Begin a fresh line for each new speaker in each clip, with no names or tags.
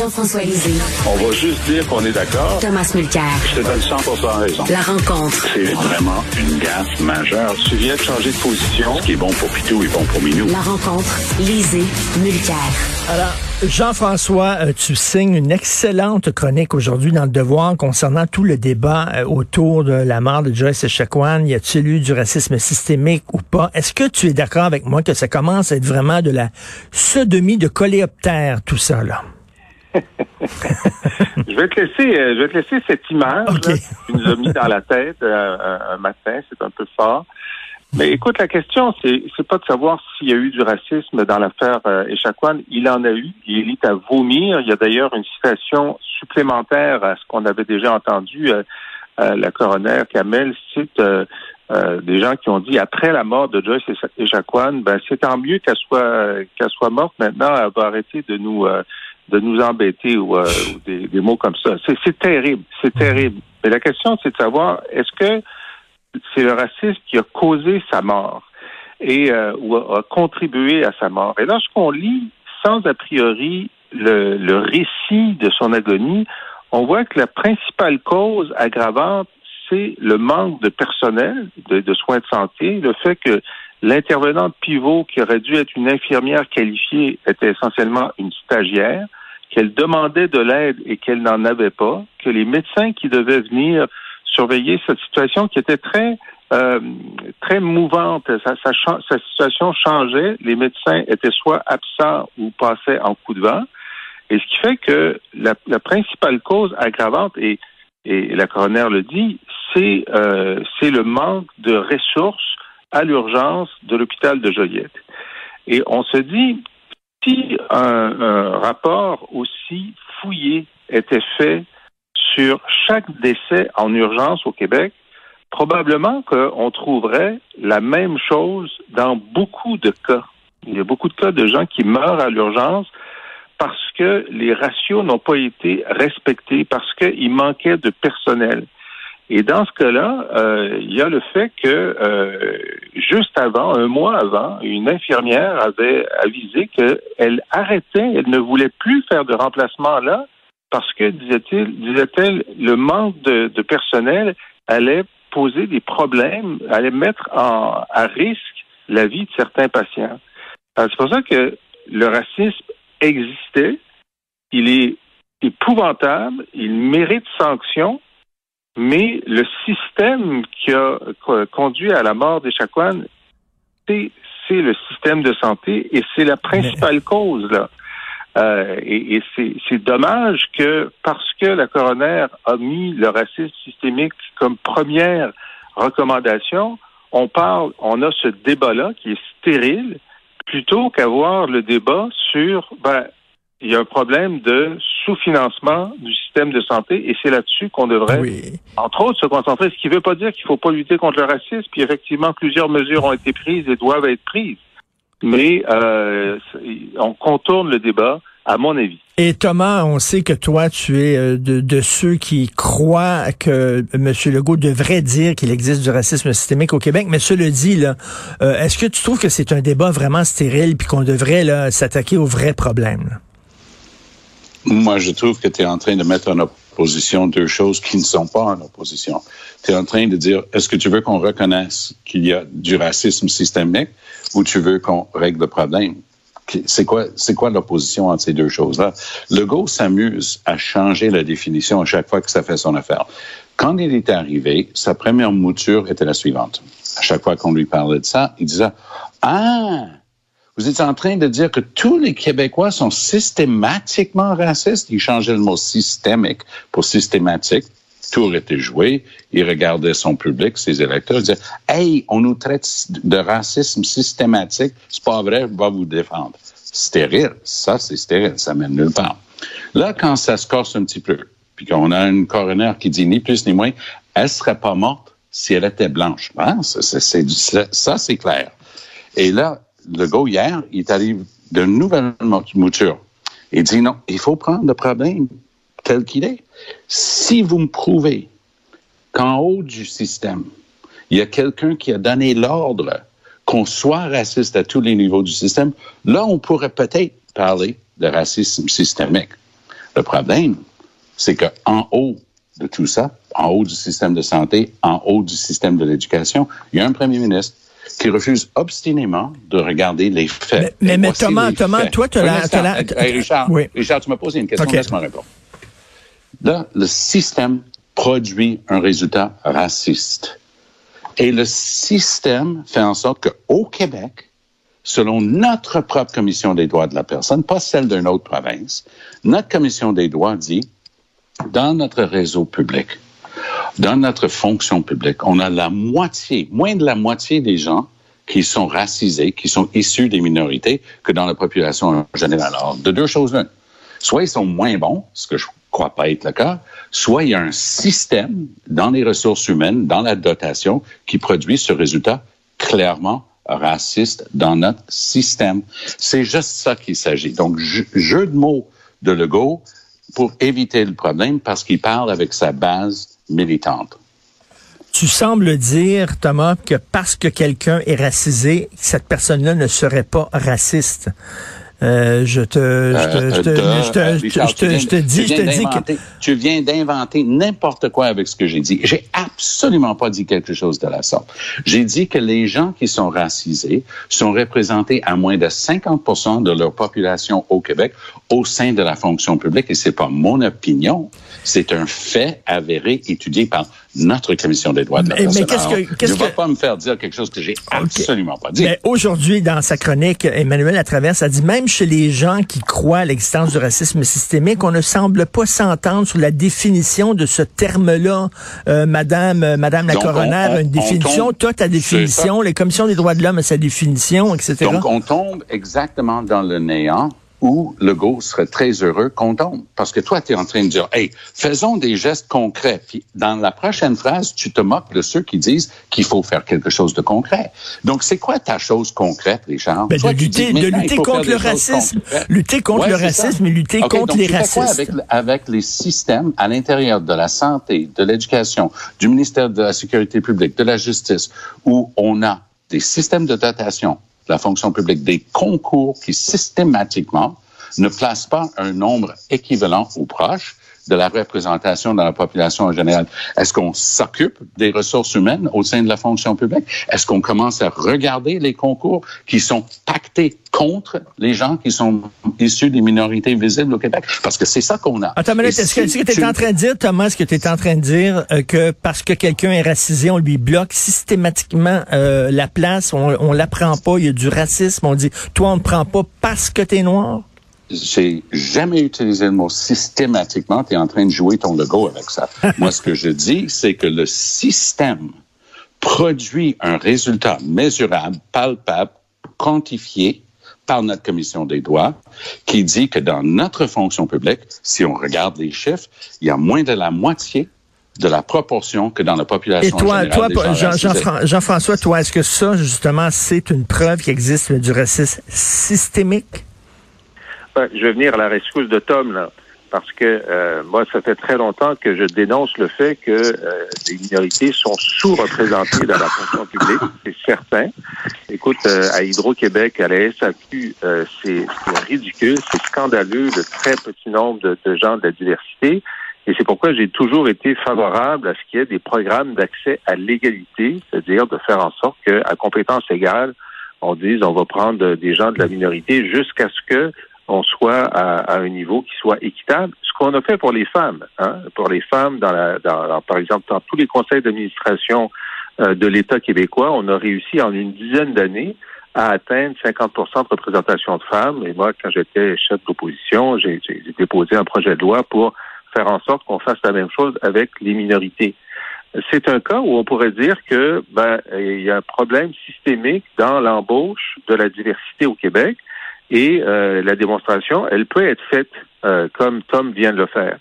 Jean-François Lisée.
On va juste dire qu'on est d'accord.
Thomas Mulcair.
Je te donne 100 raison.
La rencontre.
C'est vraiment une gaffe majeure. Tu viens de changer de position. Ce qui est bon pour Pitou est bon pour Minou.
La rencontre. Lisée. Mulcair.
Alors, Jean-François, euh, tu signes une excellente chronique aujourd'hui dans le Devoir concernant tout le débat euh, autour de la mort de Joyce Echaquan. Y a-t-il eu du racisme systémique ou pas? Est-ce que tu es d'accord avec moi que ça commence à être vraiment de la sodomie de coléoptère, tout ça, là?
Je vais te laisser, euh, je vais te laisser cette image que tu nous as mis dans la tête un matin. C'est un peu fort. Mais écoute, la question, c'est c'est pas de savoir s'il y a eu du racisme dans l'affaire euh, Il en a eu. Il est à vomir. Il y a d'ailleurs une citation supplémentaire à ce qu'on avait déjà entendu. Euh, euh, la coroner Kamel cite euh, des gens qui ont dit après la mort de Joyce Echaquan, ben c'est tant mieux qu'elle soit qu'elle soit morte. Maintenant, elle va arrêter de nous de nous embêter ou, des, des, mots comme ça. C'est terrible, c'est terrible. Mais la question, c'est de savoir est-ce que c'est le racisme qui a causé sa mort et euh, ou a, contribué à sa mort? Et lorsqu'on lit sans a priori le, le récit de son agonie, on voit que la principale cause aggravante, c'est le manque de personnel, de, de, soins de santé, le fait que l'intervenante pivot, qui aurait dû être une infirmière qualifiée, était essentiellement une stagiaire, qu'elle demandait de l'aide et qu'elle n'en avait pas, que les médecins qui devaient venir surveiller cette situation qui était très euh, très mouvante. Sa, sa, situation changeait. Les médecins étaient soit absents ou passaient en coup de vent. Et ce qui fait que la, principale cause aggravante, et, et la coroner le dit, c'est euh, le manque de ressources à l'urgence de l'hôpital de Joliette. Et on se dit, si un rapport aussi fouillé était fait sur chaque décès en urgence au Québec, probablement qu'on trouverait la même chose dans beaucoup de cas. Il y a beaucoup de cas de gens qui meurent à l'urgence parce que les ratios n'ont pas été respectés, parce qu'il manquait de personnel. Et dans ce cas-là, euh, il y a le fait que euh, juste avant, un mois avant, une infirmière avait avisé qu'elle arrêtait, elle ne voulait plus faire de remplacement là parce que, disait-il, disait-elle, le manque de, personnel allait poser des problèmes, allait mettre en, à risque la vie de certains patients. C'est pour ça que le racisme existait, il est épouvantable, il mérite sanction, mais le système qui a conduit à la mort des Chakwan, c'est le système de santé et c'est la principale cause là. Euh, et, c'est dommage que parce que la coroner a mis le racisme systémique comme première recommandation, on parle, on a ce débat-là qui est stérile, plutôt qu'avoir le débat sur, ben, il y a un problème de sous-financement du système de santé et c'est là-dessus qu'on devrait, entre autres, se concentrer. Ce qui ne veut pas dire qu'il ne faut pas lutter contre le racisme. Puis effectivement, plusieurs mesures ont été prises et doivent être prises mais euh, on contourne le débat, à mon avis.
Et Thomas, on sait que toi, tu es euh, de, ceux qui croient que M. Legault devrait dire qu'il existe du racisme systémique au Québec. Mais cela dit, là, euh, est-ce que tu trouves que c'est un débat vraiment stérile puis qu'on devrait là, s'attaquer aux vrais problèmes?
Moi, je trouve que tu es en train de mettre en opposition deux choses qui ne sont pas en opposition. Tu es en train de dire, est-ce que tu veux qu'on reconnaisse qu'il y a du racisme systémique ou tu veux qu'on règle le problème? C'est quoi, c'est quoi l'opposition entre ces deux choses-là? Le Legault s'amuse à changer la définition à chaque fois que ça fait son affaire. Quand il est arrivé, sa première mouture était la suivante. À chaque fois qu'on lui parlait de ça, il disait, ah, vous êtes en train de dire que tous les Québécois sont systématiquement racistes? Il changeait le mot systémique pour systématique tour était joué, il regardait son public, ses électeurs, il disait Hey, on nous traite de racisme systématique, c'est pas vrai, je vais vous défendre. Stérile, ça c'est stérile, ça mène nulle part. Là, quand ça se corse un petit peu, puis qu'on a une coroner qui dit ni plus ni moins, elle serait pas morte si elle était blanche. Ça, ça c'est clair. Et là, le hier, il arrive d'une nouvelle mouture. Il dit non, il faut prendre le problème tel qu'il est. Si vous me prouvez qu'en haut du système, il y a quelqu'un qui a donné l'ordre qu'on soit raciste à tous les niveaux du système, là, on pourrait peut-être parler de racisme systémique. Le problème, c'est que en haut de tout ça, en haut du système de santé, en haut du système de l'éducation, il y a un premier ministre qui refuse obstinément de regarder les faits.
Mais, mais, Thomas, Thomas, toi, tu as la...
Richard, oui. Richard, tu m'as posé une question, laisse-moi répondre. Là, le système produit un résultat raciste. Et le système fait en sorte qu'au Québec, selon notre propre commission des droits de la personne, pas celle d'une autre province, notre commission des droits dit, dans notre réseau public, dans notre fonction publique, on a la moitié, moins de la moitié des gens qui sont racisés, qui sont issus des minorités, que dans la population en général. Alors, de deux choses l'une. Soit ils sont moins bons, ce que je crois pas être le cas, soit il y a un système dans les ressources humaines, dans la dotation, qui produit ce résultat clairement raciste dans notre système. C'est juste ça qu'il s'agit. Donc, jeu de mots de Legault pour éviter le problème parce qu'il parle avec sa base
Tu sembles dire, Thomas, que parce que quelqu'un est racisé, cette personne-là ne serait pas raciste. Euh, je te, je te, je te, dis, je te dis que
tu viens d'inventer n'importe quoi avec ce que j'ai dit. J'ai absolument pas dit quelque chose de la sorte. J'ai dit que les gens qui sont racisés sont représentés à moins de 50% de leur population au Québec au sein de la fonction publique et c'est pas mon opinion. C'est un fait avéré étudié par notre commission des droits de la personne. Mais qu'est-ce que, qu'est-ce que... pas me faire dire quelque chose que j'ai absolument pas dit.
Mais aujourd'hui, dans sa chronique, Emmanuel Latraverse a dit même chez les gens qui croient à l'existence du racisme systémique, on ne semble pas s'entendre sur la définition de ce terme-là. Euh, Madame, euh, Madame la coroner a une définition, toi ta définition, les commissions des droits de l'homme a sa définition, etc.
Donc on tombe exactement dans le néant où le go serait très heureux qu'on tombe. Parce que toi, tu es en train de dire, hey, faisons des gestes concrets. Puis dans la prochaine phrase, tu te moques de ceux qui disent qu'il faut faire quelque chose de concret. Donc, c'est quoi ta chose concrète, Richard?
Ben, de lutter, de lutter contre le racisme. Lutter contre le racisme et lutter contre les racistes.
Avec, avec les systèmes à l'intérieur de la santé, de l'éducation, du ministère de la Sécurité publique, de la justice, où on a des systèmes de dotation la fonction publique. Des concours qui systématiquement ne placent pas un nombre équivalent ou proche de la représentation de la population en général. Est-ce qu'on s'occupe des ressources humaines au sein de la fonction publique? Est-ce qu'on commence à regarder les concours qui sont pactés contre les gens qui sont issus des minorités visibles au Québec? Parce que c'est ça qu'on a.
Attends, est-ce que tu es en train de dire, Thomas, est-ce que tu es en train de dire euh, que parce que quelqu'un est racisé, on lui bloque systématiquement euh, la place, on, on l'apprend pas, il y a du racisme, on dit, toi, on ne prend pas parce que tu es noir?
J'ai jamais utilisé le mot systématiquement. Tu es en train de jouer ton logo avec ça. Moi, ce que je dis, c'est que le système produit un résultat mesurable, palpable, quantifié par notre commission des droits, qui dit que dans notre fonction publique, si on regarde les chiffres, il y a moins de la moitié de la proportion que dans la population.
Et toi, toi, Jean-François, toi, est-ce que ça, justement, c'est une preuve qu'il existe du racisme systémique?
Je vais venir à la rescousse de Tom, là, parce que euh, moi, ça fait très longtemps que je dénonce le fait que euh, les minorités sont sous-représentées dans la fonction publique, c'est certain. Écoute, euh, à Hydro-Québec, à la SAQ, c'est ridicule, c'est scandaleux, le très petit nombre de, de gens de la diversité. Et c'est pourquoi j'ai toujours été favorable à ce qu'il y ait des programmes d'accès à l'égalité, c'est-à-dire de faire en sorte qu'à compétence égale, on dise on va prendre des gens de la minorité jusqu'à ce que on soit à, un niveau qui soit équitable. Ce qu'on a fait pour les femmes, hein, pour les femmes, dans la, dans, par exemple, dans tous les conseils d'administration euh, de l'État québécois, on a réussi en une dizaine d'années à atteindre 50% de représentation de femmes. Et moi, quand j'étais chef d'opposition, j'ai déposé un projet de loi pour faire en sorte qu'on fasse la même chose avec les minorités. C'est un cas où on pourrait dire que ben il y a un problème systémique dans l'embauche de la diversité au Québec. Et euh, la démonstration, elle peut être faite euh, comme Tom vient de le faire.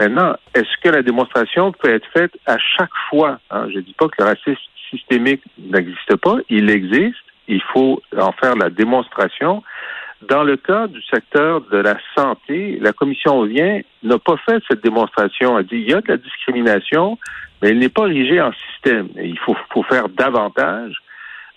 Maintenant, est-ce que la démonstration peut être faite à chaque fois? Hein? Je ne dis pas que le racisme systémique n'existe pas, il existe, il faut en faire la démonstration. Dans le cas du secteur de la santé, la commission vient n'a pas fait cette démonstration. Elle dit il y a de la discrimination, mais elle n'est pas rigée en système. Il faut, faut faire davantage.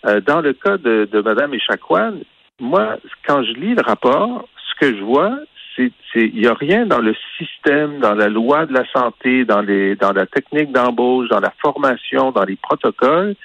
Euh, dans le cas de, de Mme Echaquan, moi, quand je lis le rapport, ce que je vois, c'est, il n'y a rien dans le système, dans la loi de la santé, dans les, dans la technique d'embauche, dans la formation, dans les protocoles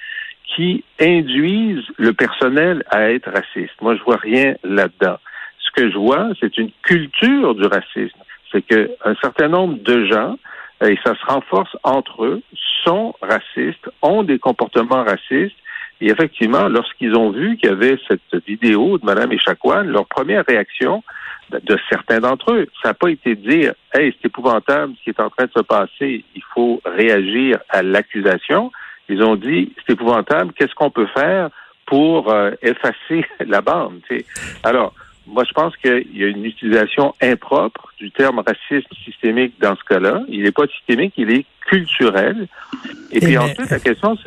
qui induisent le personnel à être raciste. Moi, je vois rien là-dedans. Ce que je vois, c'est une culture du racisme. C'est qu'un certain nombre de gens, et ça se renforce entre eux, sont racistes, ont des comportements racistes. Et effectivement, lorsqu'ils ont vu qu'il y avait cette vidéo de Mme Echaquan, leur première réaction de certains d'entre eux, ça n'a pas été de dire Hey, c'est épouvantable ce qui est en train de se passer, il faut réagir à l'accusation. Ils ont dit c'est épouvantable, qu'est-ce qu'on peut faire pour euh, effacer la bande? Alors, moi, je pense qu'il y a une utilisation impropre du terme racisme systémique dans ce cas-là. Il n'est pas systémique, il est culturel. Et, puis ensuite, la question,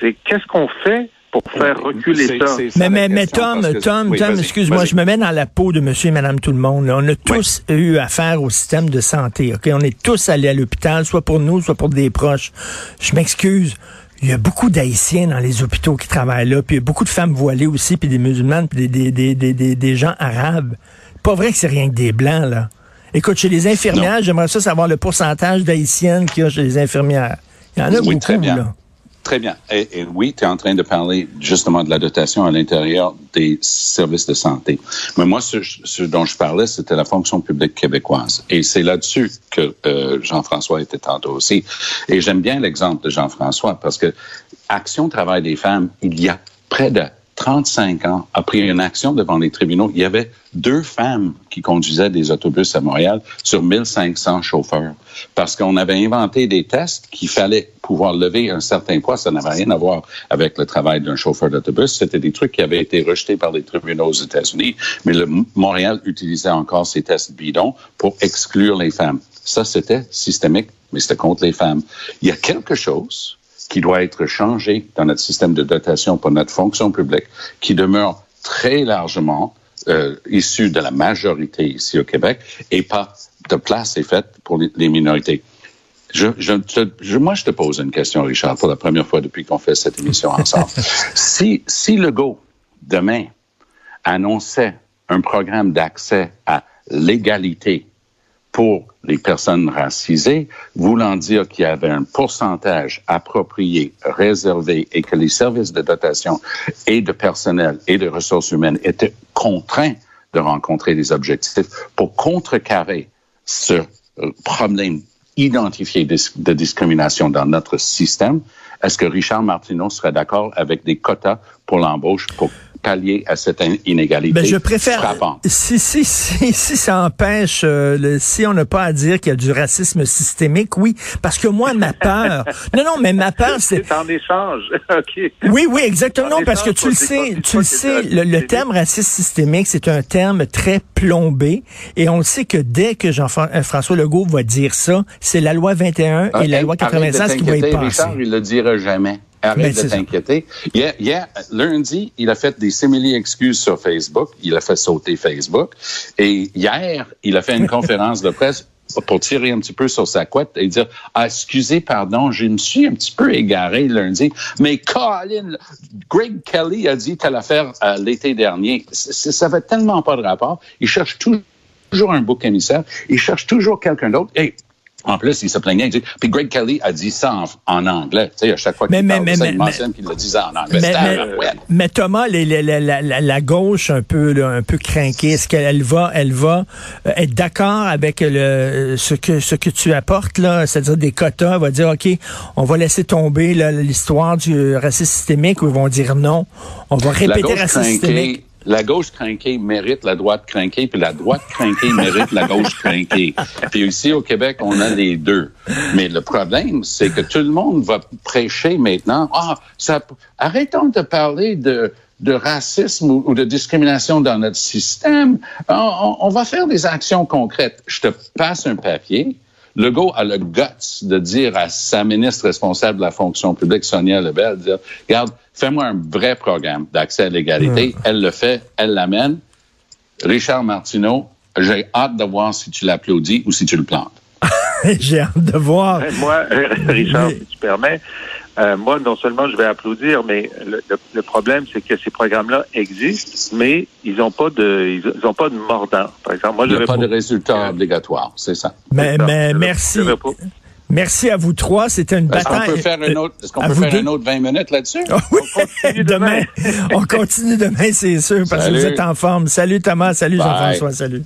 c'est qu'est-ce qu'on fait pour faire reculer ça.
Mais, mais, mais Tom, Tom, Tom, excuse-moi, je me mets dans la peau de monsieur et madame tout le monde. On a tous eu affaire au système de santé. OK? On est tous allés à l'hôpital, soit pour nous, soit pour des proches. Je m'excuse. Il y a beaucoup d'Haïtiens dans les hôpitaux qui travaillent là, puis il y a beaucoup de femmes voilées aussi, puis des musulmanes, puis des, des, des, des, des gens arabes. Pas vrai que c'est rien que des blancs, là. Écoute, chez les infirmières, j'aimerais ça savoir le pourcentage d'Haïtiennes qu'il y a chez les infirmières. Il y en a beaucoup,
très bien.
là.
Très bien. Et, oui, tu es en train de parler justement de la dotation à l'intérieur des services de santé. Mais moi, ce, dont je parlais, c'était la fonction publique québécoise. Et c'est là-dessus que euh, Jean-François était tantôt aussi. Et j'aime bien l'exemple de Jean-François parce que Action Travail des femmes, il y a près de 35 ans, après une action devant les tribunaux, il y avait deux femmes qui conduisaient des autobus à Montréal sur 1500 chauffeurs. Parce qu'on avait inventé des tests qu'il fallait pouvoir lever un certain poids. Ça n'avait rien à voir avec le travail d'un chauffeur d'autobus. C'était des trucs qui avaient été rejetés par les tribunaux aux États-Unis. Mais le Montréal utilisait encore ces tests bidons pour exclure les femmes. Ça, c'était systémique, mais c'était contre les femmes. Il y a quelque chose qui doit être changé dans notre système de dotation pour notre fonction publique, qui demeure très largement euh, issu de la majorité ici au Québec et pas de place est faite pour les minorités. Je, je, moi, je te pose une question, Richard, pour la première fois depuis qu'on fait cette émission ensemble. si, si le GO, demain, annonçait un programme d'accès à l'égalité pour les personnes racisées, voulant dire qu'il y avait un pourcentage approprié, réservé, et que les services de dotation et de personnel et de ressources humaines étaient contraints de rencontrer des objectifs pour contrecarrer ce problème identifié de discrimination dans notre système, est-ce que Richard Martineau serait d'accord avec des quotas pour l'embauche pour pallier à cette inégalité
ben, je préfère, Si, si, si, si ça empêche, euh, si on n'a pas à dire qu'il y a du racisme systémique, oui, parce que moi, ma peur, non, non, mais ma peur, c'est...
C'est en échange, OK.
Oui, oui, exactement, non, parce que tu le sais, tu le sais, le, terme racisme systémique, c'est un terme très plombé, et on sait que dès que Jean-François euh, Legault va dire ça, c'est la loi 21 et la loi 96 qui vont y passer.
Richard, il le dira jamais. Arrête ben, de t'inquiéter. Hier, lundi, il a fait des simili-excuses sur Facebook. Il a fait sauter Facebook. Et hier, il a fait une conférence de presse pour tirer un petit peu sur sa couette et dire ah, excusez, pardon, je me suis un petit peu égaré lundi, mais Colin, Greg Kelly a dit telle affaire euh, l'été dernier. ça fait tellement pas de rapport. Il cherche toujours un bouc émissaire. Il cherche toujours quelqu'un d'autre. Et en plus, il se plaignait. Puis Greg Kelly a dit ça en, anglais. Tu sais, à chaque fois qu'il parle mais, ça, il mentionne qu'il le disait en anglais.
Mais, mais Thomas, les, la, la, la, gauche un peu, là, un peu craquée, est-ce qu'elle va, elle va euh, être d'accord avec le, ce que ce que tu apportes là, c'est-à-dire des quotas, elle va dire ok, on va laisser tomber l'histoire du racisme systémique ou ils vont dire non, on va répéter racisme systémique
la gauche crinquée mérite la droite crinquée, puis la droite crinquée mérite la gauche crinquée. Puis ici au Québec, on a les deux. Mais le problème, c'est que tout le monde va prêcher maintenant. Ah, ça, arrêtons de parler de de racisme ou, de discrimination dans notre système. on, va faire des actions concrètes. Je te passe un papier Legault a le guts de dire à sa ministre responsable de la fonction publique, Sonia Lebel, de dire, regarde, fais-moi un vrai programme d'accès à l'égalité. Elle le fait, elle l'amène. Richard Martineau, j'ai hâte de voir si tu l'applaudis ou si tu le plantes.
j'ai hâte de voir.
Moi, Richard, si tu permets, euh, moi, non seulement je vais applaudir, mais le, le- le problème, c'est que ces programmes-là existent, mais ils n'ont pas de, ils ont pas de mordant. Par exemple, moi,
Il n'y
je
a pas de
réponds-
résultat obligatoire, c'est ça.
Mais,
ça.
mais merci. Merci à vous trois. C'était une
Est-ce qu'on
bataille.
peut faire un autre, est-ce qu'on peut faire
deux?
un autre 20 minutes là-dessus?
Ah oui,
continue
demain.
demain.
On continue demain, c'est sûr, parce que vous êtes en forme. Salut Thomas, salut
Bye.
Jean-François, salut.